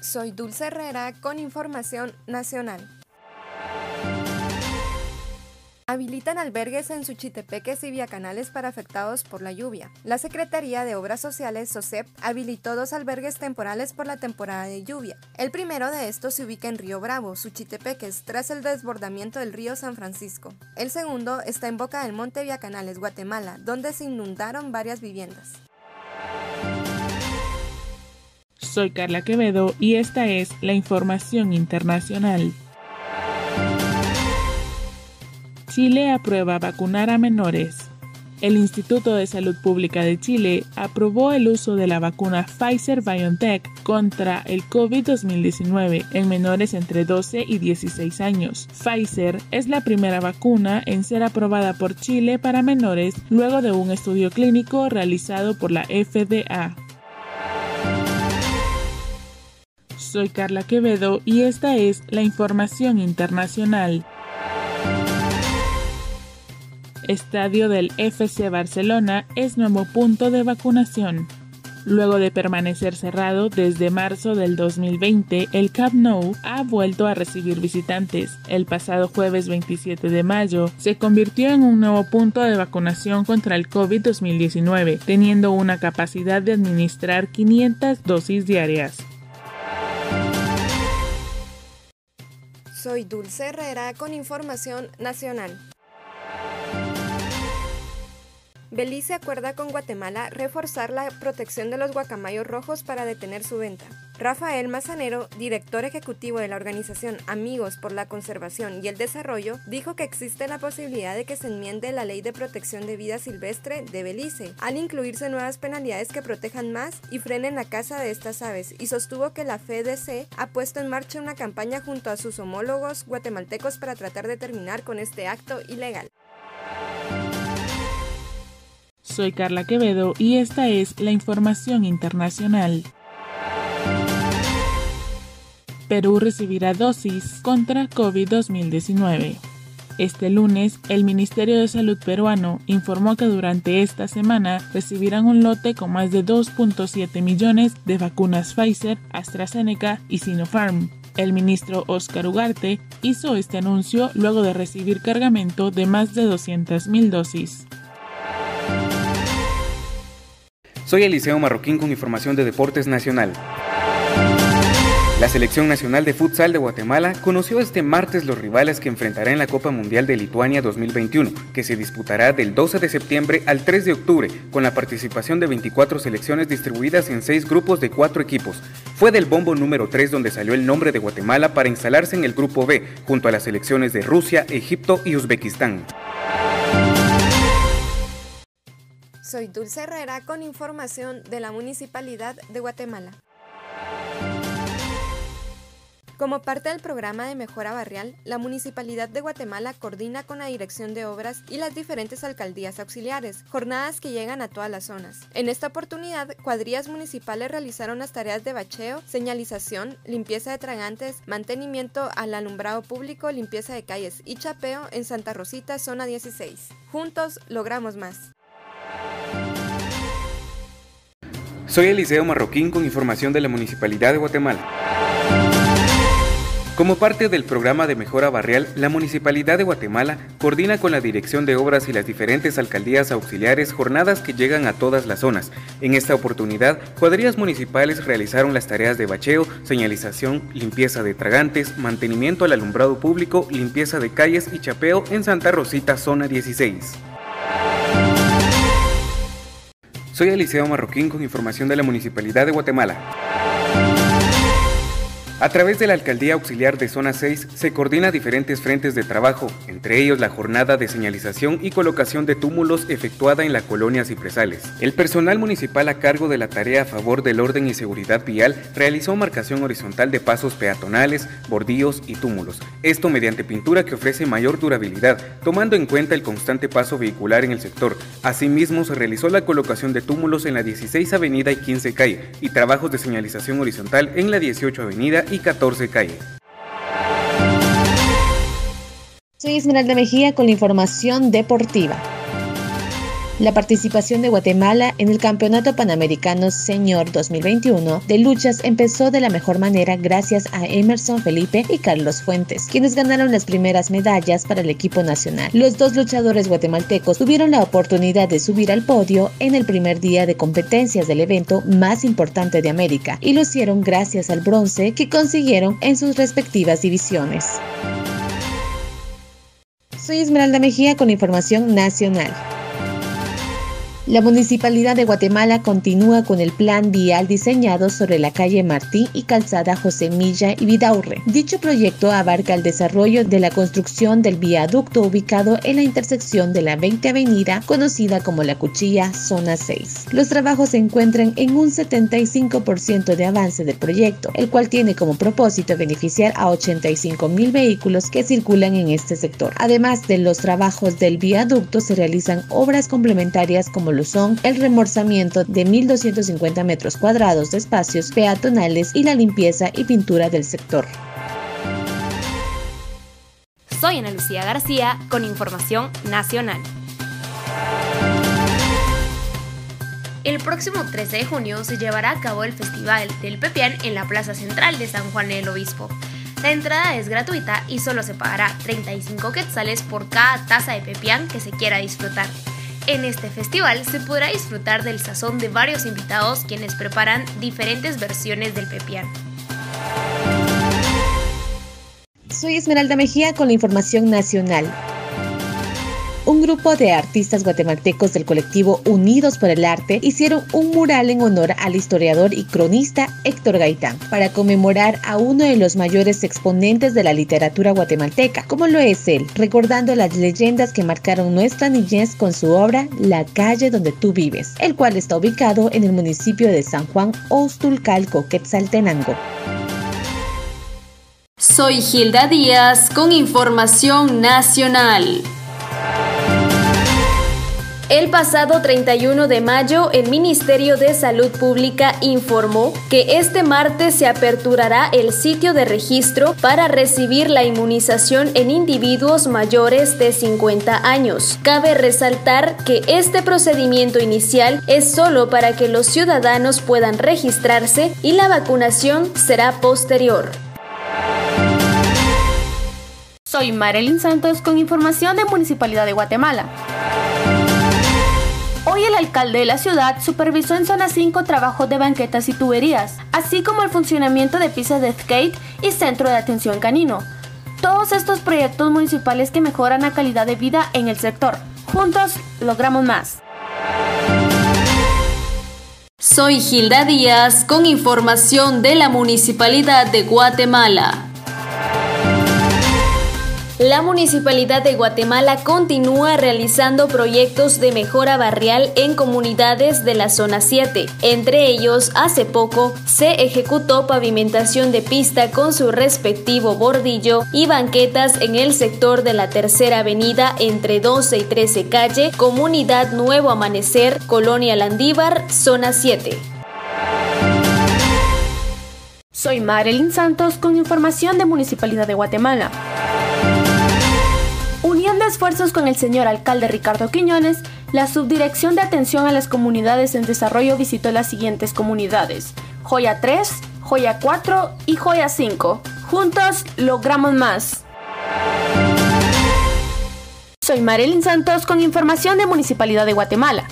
Soy Dulce Herrera con información nacional. Habilitan albergues en Suchitepeques y Viacanales para afectados por la lluvia. La Secretaría de Obras Sociales, SOCEP, habilitó dos albergues temporales por la temporada de lluvia. El primero de estos se ubica en Río Bravo, Suchitepeques, tras el desbordamiento del río San Francisco. El segundo está en Boca del Monte Viacanales, Guatemala, donde se inundaron varias viviendas. Soy Carla Quevedo y esta es la información internacional. Chile aprueba vacunar a menores. El Instituto de Salud Pública de Chile aprobó el uso de la vacuna Pfizer BioNTech contra el COVID-2019 en menores entre 12 y 16 años. Pfizer es la primera vacuna en ser aprobada por Chile para menores luego de un estudio clínico realizado por la FDA. Soy Carla Quevedo y esta es la información internacional. Estadio del FC Barcelona es nuevo punto de vacunación. Luego de permanecer cerrado desde marzo del 2020, el Camp Nou ha vuelto a recibir visitantes. El pasado jueves 27 de mayo se convirtió en un nuevo punto de vacunación contra el COVID-2019, teniendo una capacidad de administrar 500 dosis diarias. Soy Dulce Herrera con información nacional. Belice acuerda con Guatemala reforzar la protección de los guacamayos rojos para detener su venta. Rafael Mazanero, director ejecutivo de la organización Amigos por la Conservación y el Desarrollo, dijo que existe la posibilidad de que se enmiende la Ley de Protección de Vida Silvestre de Belice, al incluirse nuevas penalidades que protejan más y frenen la caza de estas aves, y sostuvo que la FEDC ha puesto en marcha una campaña junto a sus homólogos guatemaltecos para tratar de terminar con este acto ilegal. Soy Carla Quevedo y esta es la información internacional. Perú recibirá dosis contra COVID-2019. Este lunes, el Ministerio de Salud peruano informó que durante esta semana recibirán un lote con más de 2.7 millones de vacunas Pfizer, AstraZeneca y Sinopharm. El ministro Oscar Ugarte hizo este anuncio luego de recibir cargamento de más de 200.000 dosis. Soy Eliseo Marroquín con información de Deportes Nacional. La selección nacional de futsal de Guatemala conoció este martes los rivales que enfrentará en la Copa Mundial de Lituania 2021, que se disputará del 12 de septiembre al 3 de octubre, con la participación de 24 selecciones distribuidas en 6 grupos de 4 equipos. Fue del bombo número 3 donde salió el nombre de Guatemala para instalarse en el grupo B, junto a las selecciones de Rusia, Egipto y Uzbekistán. Soy Dulce Herrera con información de la Municipalidad de Guatemala. Como parte del programa de mejora barrial, la Municipalidad de Guatemala coordina con la Dirección de Obras y las diferentes alcaldías auxiliares, jornadas que llegan a todas las zonas. En esta oportunidad, cuadrillas municipales realizaron las tareas de bacheo, señalización, limpieza de tragantes, mantenimiento al alumbrado público, limpieza de calles y chapeo en Santa Rosita, zona 16. Juntos logramos más. Soy Eliseo Marroquín con información de la Municipalidad de Guatemala. Como parte del programa de mejora barrial, la Municipalidad de Guatemala coordina con la Dirección de Obras y las diferentes alcaldías auxiliares jornadas que llegan a todas las zonas. En esta oportunidad, cuadrillas municipales realizaron las tareas de bacheo, señalización, limpieza de tragantes, mantenimiento al alumbrado público, limpieza de calles y chapeo en Santa Rosita, zona 16. Soy Eliseo Marroquín con información de la Municipalidad de Guatemala. A través de la Alcaldía Auxiliar de Zona 6 se coordina diferentes frentes de trabajo, entre ellos la jornada de señalización y colocación de túmulos efectuada en la colonia Cipresales. El personal municipal a cargo de la tarea a favor del orden y seguridad vial realizó marcación horizontal de pasos peatonales, bordillos y túmulos. Esto mediante pintura que ofrece mayor durabilidad, tomando en cuenta el constante paso vehicular en el sector. Asimismo, se realizó la colocación de túmulos en la 16 Avenida y 15 Calle y trabajos de señalización horizontal en la 18 Avenida y 14 calle. Soy Esmeralda Mejía con la información deportiva. La participación de Guatemala en el Campeonato Panamericano Senior 2021 de luchas empezó de la mejor manera gracias a Emerson Felipe y Carlos Fuentes, quienes ganaron las primeras medallas para el equipo nacional. Los dos luchadores guatemaltecos tuvieron la oportunidad de subir al podio en el primer día de competencias del evento más importante de América y lo hicieron gracias al bronce que consiguieron en sus respectivas divisiones. Soy Esmeralda Mejía con información nacional. La Municipalidad de Guatemala continúa con el plan vial diseñado sobre la calle Martí y calzada José Milla y Vidaurre. Dicho proyecto abarca el desarrollo de la construcción del viaducto ubicado en la intersección de la 20 Avenida, conocida como La Cuchilla, zona 6. Los trabajos se encuentran en un 75% de avance del proyecto, el cual tiene como propósito beneficiar a 85 mil vehículos que circulan en este sector. Además de los trabajos del viaducto, se realizan obras complementarias como son el remorzamiento de 1.250 metros cuadrados de espacios peatonales y la limpieza y pintura del sector. Soy Ana Lucía García con información nacional. El próximo 13 de junio se llevará a cabo el Festival del Pepián en la Plaza Central de San Juan del Obispo. La entrada es gratuita y solo se pagará 35 quetzales por cada taza de pepián que se quiera disfrutar. En este festival se podrá disfrutar del sazón de varios invitados quienes preparan diferentes versiones del pepián. Soy Esmeralda Mejía con la información nacional un grupo de artistas guatemaltecos del colectivo Unidos por el Arte hicieron un mural en honor al historiador y cronista Héctor Gaitán para conmemorar a uno de los mayores exponentes de la literatura guatemalteca, como lo es él, recordando las leyendas que marcaron nuestra niñez con su obra La calle donde tú vives, el cual está ubicado en el municipio de San Juan Ostulcalco, Quetzaltenango. Soy Gilda Díaz con información nacional. El pasado 31 de mayo, el Ministerio de Salud Pública informó que este martes se aperturará el sitio de registro para recibir la inmunización en individuos mayores de 50 años. Cabe resaltar que este procedimiento inicial es solo para que los ciudadanos puedan registrarse y la vacunación será posterior. Soy Marilyn Santos con información de Municipalidad de Guatemala. Alcalde de la ciudad supervisó en zona 5 trabajos de banquetas y tuberías, así como el funcionamiento de pistas de skate y centro de atención canino. Todos estos proyectos municipales que mejoran la calidad de vida en el sector. Juntos logramos más. Soy Gilda Díaz con información de la Municipalidad de Guatemala. La Municipalidad de Guatemala continúa realizando proyectos de mejora barrial en comunidades de la zona 7. Entre ellos, hace poco se ejecutó pavimentación de pista con su respectivo bordillo y banquetas en el sector de la Tercera Avenida entre 12 y 13 calle, Comunidad Nuevo Amanecer, Colonia Landívar, zona 7. Soy Marilyn Santos con información de Municipalidad de Guatemala esfuerzos con el señor alcalde Ricardo Quiñones, la Subdirección de Atención a las Comunidades en Desarrollo visitó las siguientes comunidades: Joya 3, Joya 4 y Joya 5. Juntos logramos más. Soy Marilyn Santos con información de Municipalidad de Guatemala.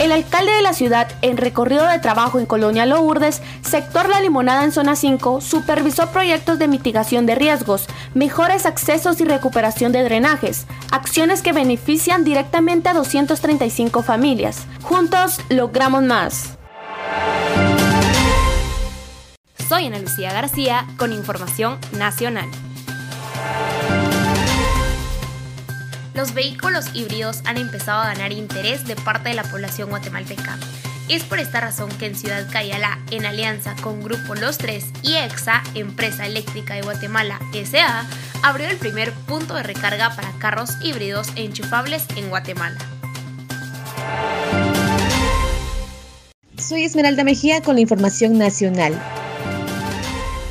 El alcalde de la ciudad, en recorrido de trabajo en Colonia Lourdes, sector La Limonada en zona 5, supervisó proyectos de mitigación de riesgos, mejores accesos y recuperación de drenajes, acciones que benefician directamente a 235 familias. Juntos logramos más. Soy Ana Lucía García con información nacional. Los vehículos híbridos han empezado a ganar interés de parte de la población guatemalteca. Es por esta razón que en Ciudad Cayala, en alianza con Grupo Los Tres y EXA, Empresa Eléctrica de Guatemala SA, abrió el primer punto de recarga para carros híbridos enchufables en Guatemala. Soy Esmeralda Mejía con la información nacional.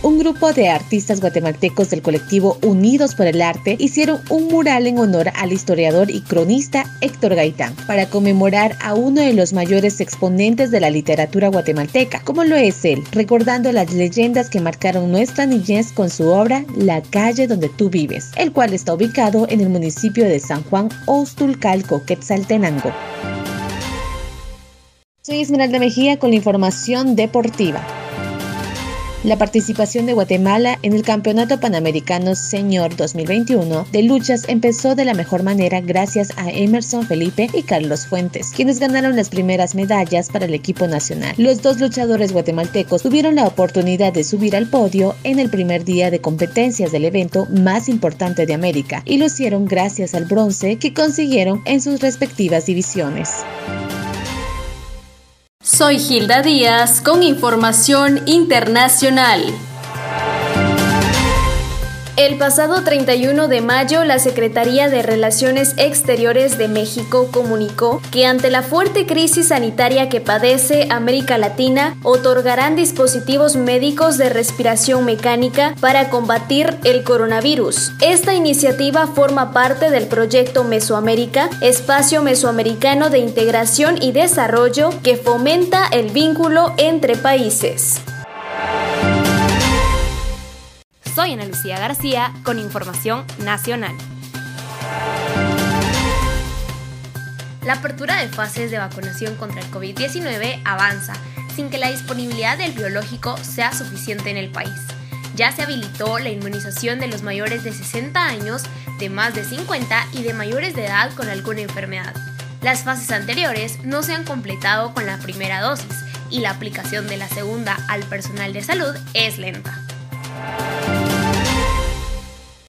Un grupo de artistas guatemaltecos del colectivo Unidos por el Arte hicieron un mural en honor al historiador y cronista Héctor Gaitán para conmemorar a uno de los mayores exponentes de la literatura guatemalteca, como lo es él, recordando las leyendas que marcaron nuestra niñez con su obra La calle donde tú vives, el cual está ubicado en el municipio de San Juan Ostulcalco, Quetzaltenango. Soy Esmeralda Mejía con la información deportiva. La participación de Guatemala en el Campeonato Panamericano Señor 2021 de luchas empezó de la mejor manera gracias a Emerson Felipe y Carlos Fuentes, quienes ganaron las primeras medallas para el equipo nacional. Los dos luchadores guatemaltecos tuvieron la oportunidad de subir al podio en el primer día de competencias del evento más importante de América y lo hicieron gracias al bronce que consiguieron en sus respectivas divisiones. Soy Gilda Díaz con información internacional. El pasado 31 de mayo, la Secretaría de Relaciones Exteriores de México comunicó que ante la fuerte crisis sanitaria que padece América Latina, otorgarán dispositivos médicos de respiración mecánica para combatir el coronavirus. Esta iniciativa forma parte del proyecto Mesoamérica, espacio mesoamericano de integración y desarrollo que fomenta el vínculo entre países. Soy Ana Lucía García con información nacional. La apertura de fases de vacunación contra el COVID-19 avanza sin que la disponibilidad del biológico sea suficiente en el país. Ya se habilitó la inmunización de los mayores de 60 años, de más de 50 y de mayores de edad con alguna enfermedad. Las fases anteriores no se han completado con la primera dosis y la aplicación de la segunda al personal de salud es lenta.